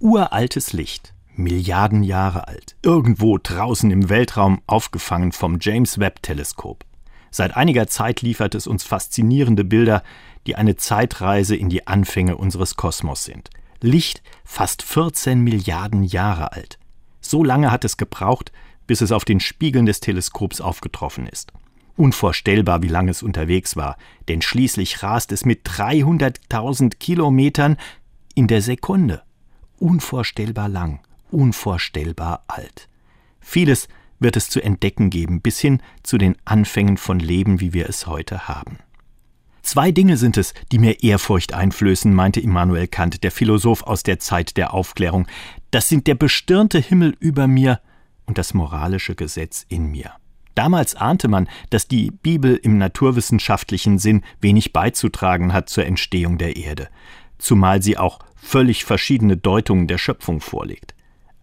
Uraltes Licht, Milliarden Jahre alt, irgendwo draußen im Weltraum aufgefangen vom James Webb Teleskop. Seit einiger Zeit liefert es uns faszinierende Bilder, die eine Zeitreise in die Anfänge unseres Kosmos sind. Licht fast 14 Milliarden Jahre alt. So lange hat es gebraucht, bis es auf den Spiegeln des Teleskops aufgetroffen ist. Unvorstellbar, wie lange es unterwegs war, denn schließlich rast es mit 300.000 Kilometern in der Sekunde. Unvorstellbar lang, unvorstellbar alt. Vieles wird es zu entdecken geben, bis hin zu den Anfängen von Leben, wie wir es heute haben. Zwei Dinge sind es, die mir Ehrfurcht einflößen, meinte Immanuel Kant, der Philosoph aus der Zeit der Aufklärung. Das sind der bestirnte Himmel über mir und das moralische Gesetz in mir. Damals ahnte man, dass die Bibel im naturwissenschaftlichen Sinn wenig beizutragen hat zur Entstehung der Erde, zumal sie auch völlig verschiedene Deutungen der Schöpfung vorlegt.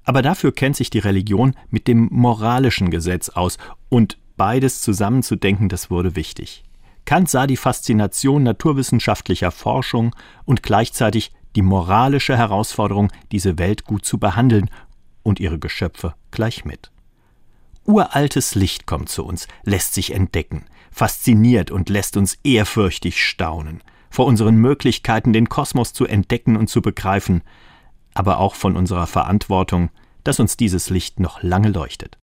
Aber dafür kennt sich die Religion mit dem moralischen Gesetz aus, und beides zusammenzudenken, das wurde wichtig. Kant sah die Faszination naturwissenschaftlicher Forschung und gleichzeitig die moralische Herausforderung, diese Welt gut zu behandeln und ihre Geschöpfe gleich mit. Uraltes Licht kommt zu uns, lässt sich entdecken, fasziniert und lässt uns ehrfürchtig staunen, vor unseren Möglichkeiten, den Kosmos zu entdecken und zu begreifen, aber auch von unserer Verantwortung, dass uns dieses Licht noch lange leuchtet.